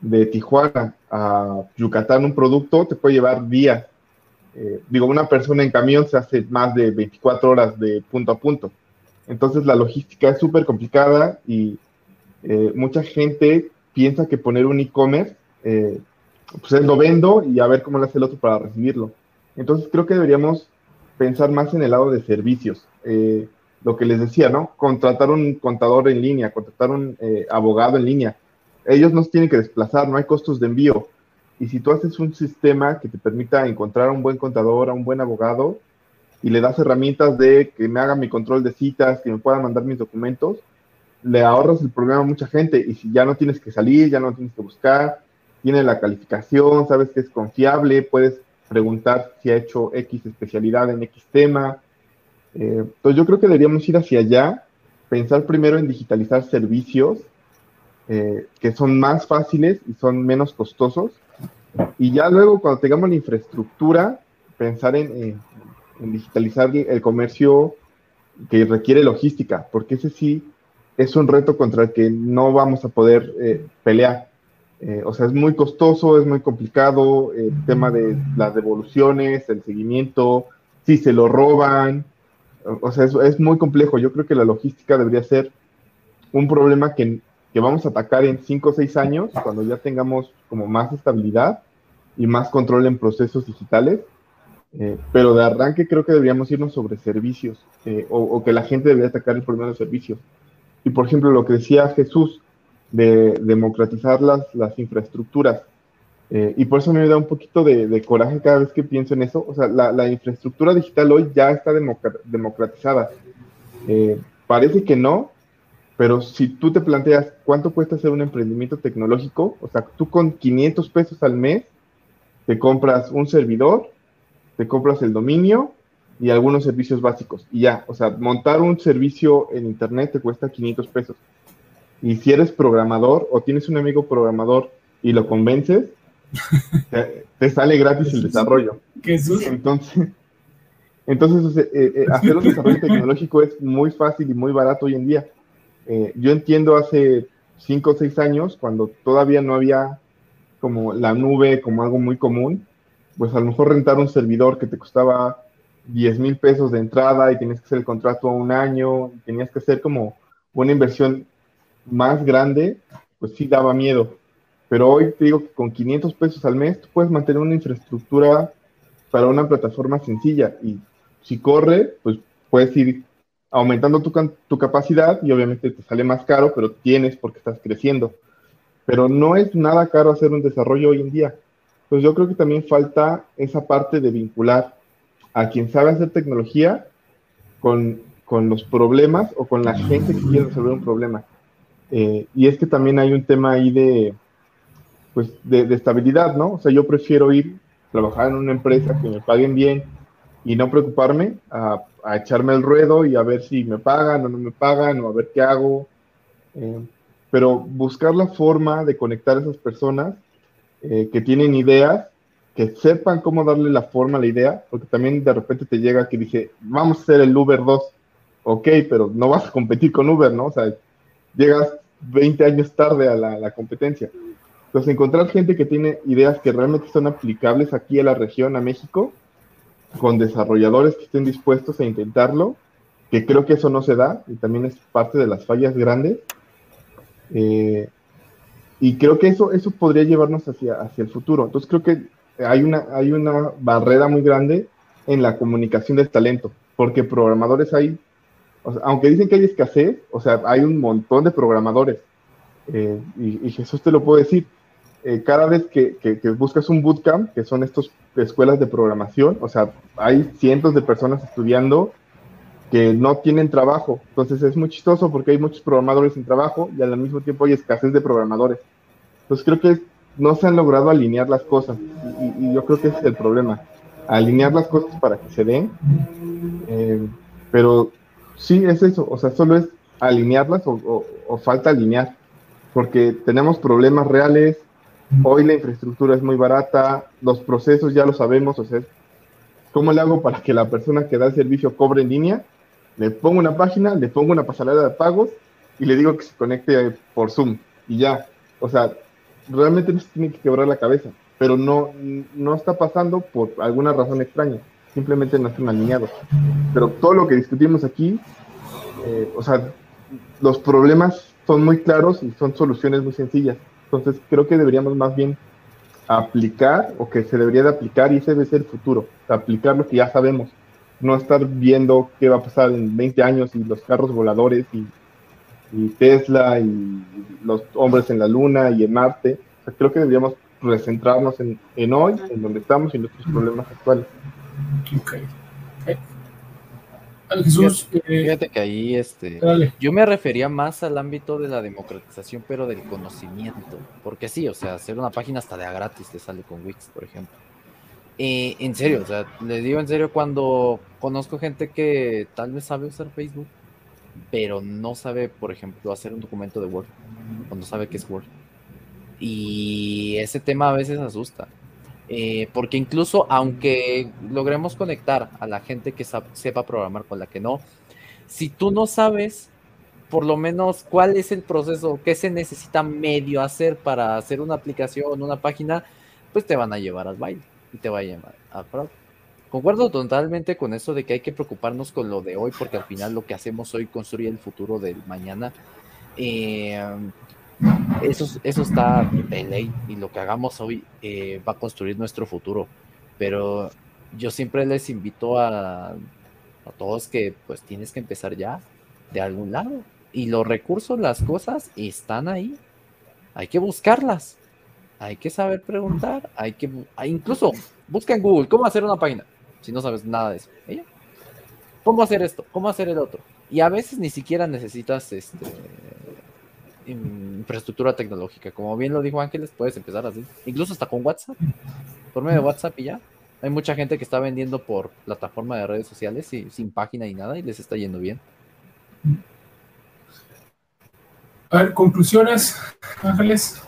de Tijuana a Yucatán un producto te puede llevar días. Eh, digo, una persona en camión se hace más de 24 horas de punto a punto. Entonces la logística es súper complicada y eh, mucha gente piensa que poner un e-commerce, eh, pues es lo vendo y a ver cómo le hace el otro para recibirlo. Entonces creo que deberíamos pensar más en el lado de servicios. lo que les decía, ¿no? Contratar un contador en línea, contratar un abogado en línea ellos no tienen que desplazar, no hay costos de envío. Y si tú haces un sistema que te permita encontrar a un buen contador, a un buen abogado, y le das herramientas de que me haga mi control de citas, que me pueda mandar mis documentos, le ahorras el problema a mucha gente. Y si ya no tienes que salir, ya no tienes que buscar, tiene la calificación, sabes que es confiable, puedes preguntar si ha hecho X especialidad en X tema. Eh, entonces yo creo que deberíamos ir hacia allá, pensar primero en digitalizar servicios eh, que son más fáciles y son menos costosos. Y ya luego, cuando tengamos la infraestructura, pensar en, digitalizar el comercio que requiere logística, porque ese sí es un reto contra el que no vamos a poder eh, pelear. Eh, o sea, es muy costoso, es muy complicado, el tema de las devoluciones, el seguimiento, si se lo roban, o sea, es, es muy complejo. Yo creo que la logística debería ser un problema que que vamos a atacar en 5 o 6 años, cuando ya tengamos como más estabilidad y más control en procesos digitales. Eh, pero de arranque creo que deberíamos irnos sobre servicios eh, o, que la gente debería atacar el problema de servicios. Y por ejemplo, lo que decía Jesús de democratizar las, las infraestructuras. Eh, y por eso me da un poquito de, coraje cada vez que pienso en eso. O sea, la, la infraestructura digital hoy ya está democratizada. parece que no, pero si tú te planteas cuánto cuesta hacer un emprendimiento tecnológico, o sea, tú con 500 pesos al mes te compras un servidor, te compras el dominio y algunos servicios básicos. Y ya, o sea, montar un servicio en Internet te cuesta 500 pesos. Y si eres programador o tienes un amigo programador y lo convences, te, sale gratis el desarrollo. Entonces, entonces eh, eh, hacer un desarrollo tecnológico es muy fácil y muy barato hoy en día. Eh, yo entiendo hace cinco o seis años, cuando todavía no había como la nube como algo muy común, pues a lo mejor rentar un servidor que te costaba 10 mil pesos de entrada y tenías que hacer el contrato a un año, tenías que hacer como una inversión más grande, pues sí daba miedo. Pero hoy te digo que con 500 pesos al mes tú puedes mantener una infraestructura para una plataforma sencilla y si corre, pues puedes ir aumentando tu, tu capacidad y obviamente te sale más caro, pero tienes porque estás creciendo. Pero no es nada caro hacer un desarrollo hoy en día. Pues yo creo que también falta esa parte de vincular a quien sabe hacer tecnología con, con los problemas o con la gente que quiere resolver un problema. Eh, y es que también hay un tema ahí de, pues, de, de, estabilidad, ¿no? O sea, yo prefiero ir, trabajar en una empresa que me paguen bien y no preocuparme a a echarme el ruedo y a ver si me pagan o no me pagan o a ver qué hago. Eh, pero buscar la forma de conectar a esas personas eh, que tienen ideas, que sepan cómo darle la forma a la idea, porque también de repente te llega que dice, vamos a hacer el Uber 2, ok, pero no vas a competir con Uber, ¿no? O sea, llegas 20 años tarde a la, competencia. Entonces, encontrar gente que tiene ideas que realmente son aplicables aquí a la región, a México, con desarrolladores que estén dispuestos a intentarlo, que creo que eso no se da y también es parte de las fallas grandes. Eh, y creo que eso, eso podría llevarnos hacia, hacia el futuro. Entonces creo que hay una, hay una barrera muy grande en la comunicación del talento, porque programadores hay, aunque dicen que hay escasez, o sea, hay un montón de programadores. Eh, y, Jesús te lo puede decir. Eh, cada vez que, que, buscas un bootcamp, que son estas escuelas de programación, o sea, hay cientos de personas estudiando que no tienen trabajo. Entonces es muy chistoso porque hay muchos programadores sin trabajo y al mismo tiempo hay escasez de programadores. Entonces creo que no se han logrado alinear las cosas y, yo creo que ese es el problema. Alinear las cosas para que se den. Eh, pero sí, es eso. O sea, solo es alinearlas o, o falta alinear. Porque tenemos problemas reales. Hoy la infraestructura es muy barata. Los procesos ya lo sabemos. O sea, ¿cómo le hago para que la persona que da el servicio cobre en línea? le pongo una página, le pongo una pasarela de pagos y le digo que se conecte por Zoom y ya. O sea, realmente no tiene que quebrar la cabeza, pero no, no está pasando por alguna razón extraña, simplemente no están alineados. Pero todo lo que discutimos aquí, eh, o sea, los problemas son muy claros y son soluciones muy sencillas. Entonces creo que deberíamos más bien aplicar o que se debería de aplicar y ese debe ser el futuro, aplicar lo que ya sabemos no estar viendo qué va a pasar en 20 años y los carros voladores y, Tesla y los hombres en la luna y en Marte. creo que deberíamos recentrarnos en, hoy, en donde estamos y en nuestros problemas actuales. Okay. Eh, fíjate, que ahí este, yo me refería más al ámbito de la democratización, pero del conocimiento, porque sí, o sea, hacer una página hasta de a gratis te sale con Wix, por ejemplo. Eh, en serio, o sea, les digo en serio cuando conozco gente que tal vez sabe usar Facebook, pero no sabe, por ejemplo, hacer un documento de Word, cuando sabe que es Word. Y ese tema a veces asusta. Eh, porque incluso aunque logremos conectar a la gente que sepa programar con la que no, si tú no sabes por lo menos cuál es el proceso, qué se necesita medio hacer para hacer una aplicación, una página, pues te van a llevar al baile y te va a llamar a fraude. Concuerdo totalmente con eso de que hay que preocuparnos con lo de hoy, porque al final lo que hacemos hoy construye el futuro del mañana. Eh, eso, eso está de ley y lo que hagamos hoy eh, va a construir nuestro futuro. Pero yo siempre les invito a, a todos que pues tienes que empezar ya de algún lado. Y los recursos, las cosas están ahí. Hay que buscarlas hay que saber preguntar, hay que incluso busca en Google cómo hacer una página, si no sabes nada de eso. ¿Cómo hacer esto? ¿Cómo hacer el otro? Y a veces ni siquiera necesitas este infraestructura tecnológica. Como bien lo dijo Ángeles, puedes empezar así. Incluso hasta con WhatsApp. Por medio de WhatsApp y ya. Hay mucha gente que está vendiendo por plataforma de redes sociales y sin página y nada y les está yendo bien. A ver, conclusiones, Ángeles.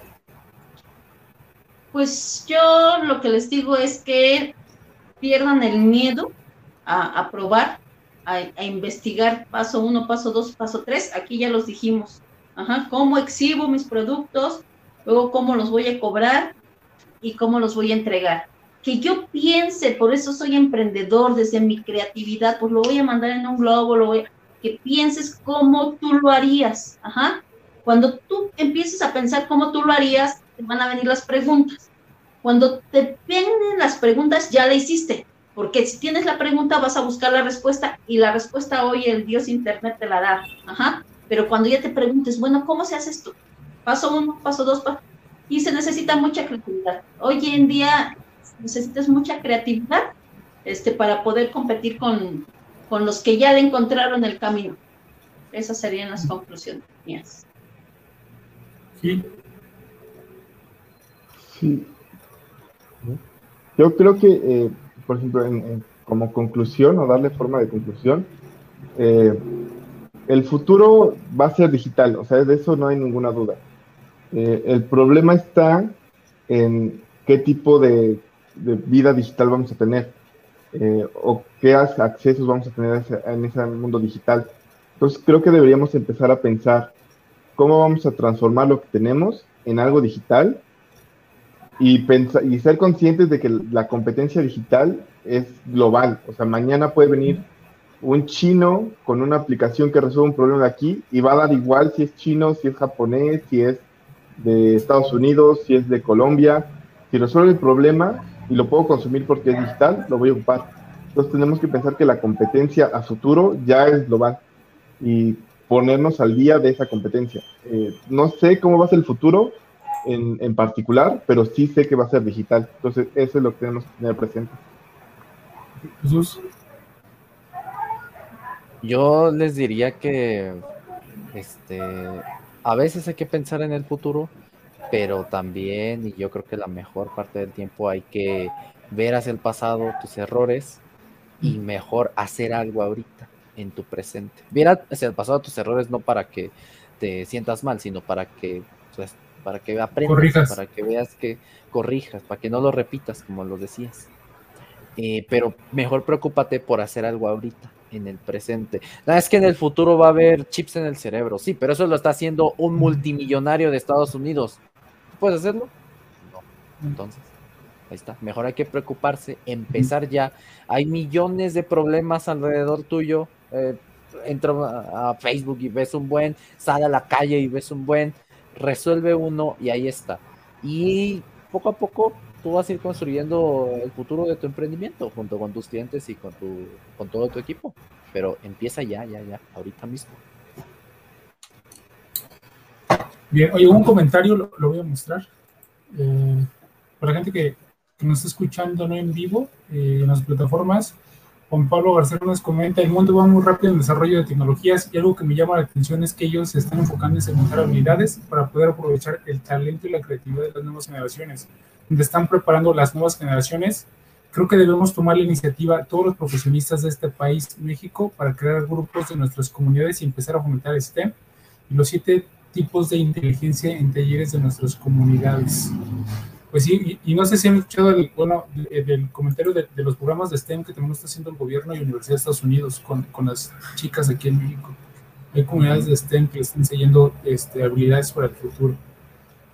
Pues yo lo que les digo es que pierdan el miedo a, probar, a, investigar paso uno, paso dos, paso tres. Aquí ya los dijimos. Ajá, cómo exhibo mis productos, luego cómo los voy a cobrar y cómo los voy a entregar. Que yo piense, por eso soy emprendedor desde mi creatividad, pues lo voy a mandar en un globo, lo voy que pienses cómo tú lo harías. Ajá. Cuando tú empieces a pensar cómo tú lo harías, van a venir las preguntas. Cuando te vienen las preguntas, ya la hiciste, porque si tienes la pregunta vas a buscar la respuesta y la respuesta hoy el Dios Internet te la da. Ajá. Pero cuando ya te preguntes, bueno, ¿cómo se hace esto? Paso uno, paso dos, y se necesita mucha creatividad. Hoy en día necesitas mucha creatividad este, para poder competir con, con los que ya le encontraron el camino. Esas serían las conclusiones mías. Sí, yo creo que, eh, por ejemplo, como conclusión o darle forma de conclusión, eh, el futuro va a ser digital, o sea, de eso no hay ninguna duda. Eh, el problema está en qué tipo de, vida digital vamos a tener o qué accesos vamos a tener en ese mundo digital. Entonces creo que deberíamos empezar a pensar cómo vamos a transformar lo que tenemos en algo digital y, pensar, y ser conscientes de que la competencia digital es global. O sea, mañana puede venir un chino con una aplicación que resuelve un problema aquí y va a dar igual si es chino, si es japonés, si es de Estados Unidos, si es de Colombia. Si resuelve el problema y lo puedo consumir porque es digital, lo voy a ocupar. Entonces tenemos que pensar que la competencia a futuro ya es global y ponernos al día de esa competencia. Eh, no sé cómo va a ser el futuro en, en, particular, pero sí sé que va a ser digital. Entonces eso es lo que tenemos que tener presente. Jesús. Yo les diría que este a veces hay que pensar en el futuro, pero también, y yo creo que la mejor parte del tiempo hay que ver hacia el pasado tus errores y mejor hacer algo ahorita en tu presente. Ver hacia el pasado tus errores no para que te sientas mal, sino para que pues, para que aprendas, corrijas. para que veas que corrijas, para que no lo repitas como lo decías. Eh, pero mejor preocúpate por hacer algo ahorita, en el presente. No, es que en el futuro va a haber chips en el cerebro, sí, pero eso lo está haciendo un multimillonario de Estados Unidos. ¿Puedes hacerlo? No. Entonces, ahí está. Mejor hay que preocuparse, empezar ya. Hay millones de problemas alrededor tuyo. Eh, entra a Facebook y ves un buen, sale a la calle y ves un buen, resuelve uno y ahí está. Y poco a poco tú vas a ir construyendo el futuro de tu emprendimiento junto con tus clientes y con tu con todo tu equipo. Pero empieza ya, ya, ya, ahorita mismo. Bien, oye, un comentario lo, voy a mostrar. Eh, para la gente que, que, nos está escuchando no en vivo, eh, en las plataformas, Juan Pablo García nos comenta, el mundo va muy rápido en desarrollo de tecnologías y algo que me llama la atención es que ellos se están enfocando en segmentar habilidades para poder aprovechar el talento y la creatividad de las nuevas generaciones donde están preparando las nuevas generaciones. Creo que debemos tomar la iniciativa todos los profesionistas de este país, México, para crear grupos de nuestras comunidades y empezar a fomentar STEM y los siete tipos de inteligencia en talleres de nuestras comunidades. Pues sí, y, y no sé si han escuchado el, bueno, de, del comentario de, de, los programas de STEM que también está haciendo el gobierno y Universidad de Estados Unidos con, con las chicas aquí en México. Hay comunidades de STEM que les están enseñando este, habilidades para el futuro.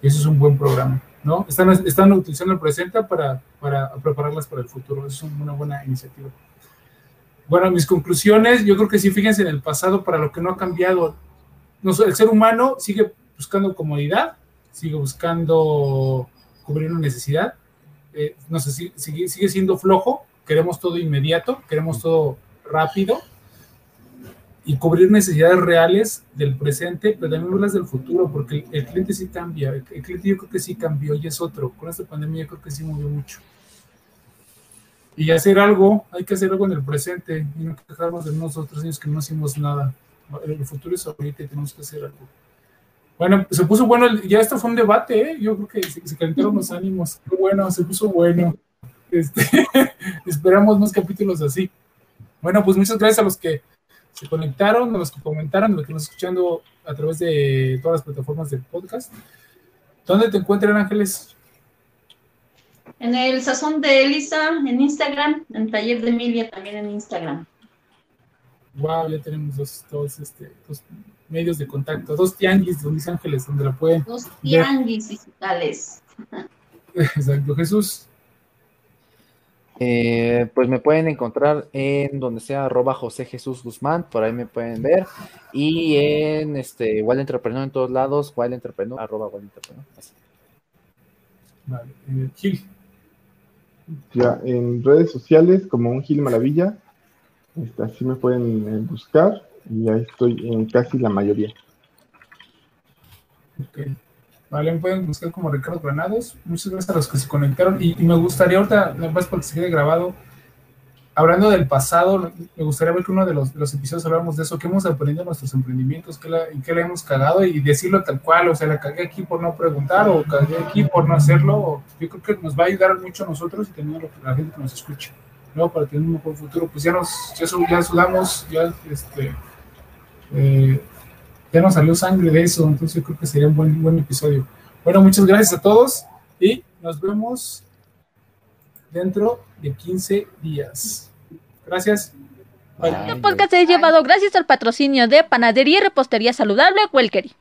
Y eso es un buen programa. ¿No? Están, están utilizando el presente para, para prepararlas para el futuro. Es una buena iniciativa. Bueno, mis conclusiones, yo creo que sí, fíjense en el pasado para lo que no ha cambiado. El ser humano sigue buscando comodidad, sigue buscando cubrir una necesidad, eh, no sé, sigue, sigue siendo flojo, queremos todo inmediato, queremos todo rápido, y cubrir necesidades reales del presente, pero también las del futuro, porque el, cliente sí cambia, el, cliente yo creo que sí cambió y es otro. Con esta pandemia yo creo que sí movió mucho. Y hacer algo, hay que hacer algo en el presente y no quejarnos de nosotros años que no hicimos nada. El futuro es ahorita y tenemos que hacer algo. Bueno, se puso bueno, ya esto fue un debate, ¿eh? yo creo que se, se calentaron los ánimos. Qué bueno, se puso bueno. Este, esperamos más capítulos así. Bueno, pues muchas gracias a los que se conectaron, a los que comentaron, a los que nos escuchando a través de todas las plataformas de podcast. ¿Dónde te encuentran, Ángeles? En el Sazón de Elisa, en Instagram, en Taller de Emilia también en Instagram. Wow, ya tenemos dos, dos, este, dos medios de contacto, dos tianguis de Luis Ángeles, donde la pueden. Dos tianguis ver. digitales. Exacto, Jesús. Eh, pues me pueden encontrar en donde sea arroba José Jesús Guzmán, por ahí me pueden ver. Y en este Wild Entrepreneur en todos lados, Wild Entrepreneur, arroba Wild Entrepreneur. Así. Vale. Eh, Gil. Ya, en redes sociales como un Gil Maravilla, este, así me pueden eh, buscar y ahí estoy en casi la mayoría. Ok. Vale, me pueden buscar como Ricardo Granados. Muchas gracias a los que se conectaron. Y, me gustaría ahorita, nada más porque se quede grabado, hablando del pasado, me gustaría ver que uno de los, episodios hablamos de eso, que hemos aprendido en nuestros emprendimientos, que la, en qué le hemos cagado y decirlo tal cual, o sea, la cagué aquí por no preguntar o cagué aquí por no hacerlo. Yo creo que nos va a ayudar mucho a nosotros y también a la gente que nos escucha, ¿no? Para tener un mejor futuro. Pues ya nos, ya sudamos, ya este... Eh, ya nos salió sangre de eso, entonces yo creo que sería un buen, buen episodio. Bueno, muchas gracias a todos y nos vemos dentro de 15 días. Gracias. Bye. Este podcast es llevado gracias al patrocinio de Panadería y Repostería Saludable Welkery.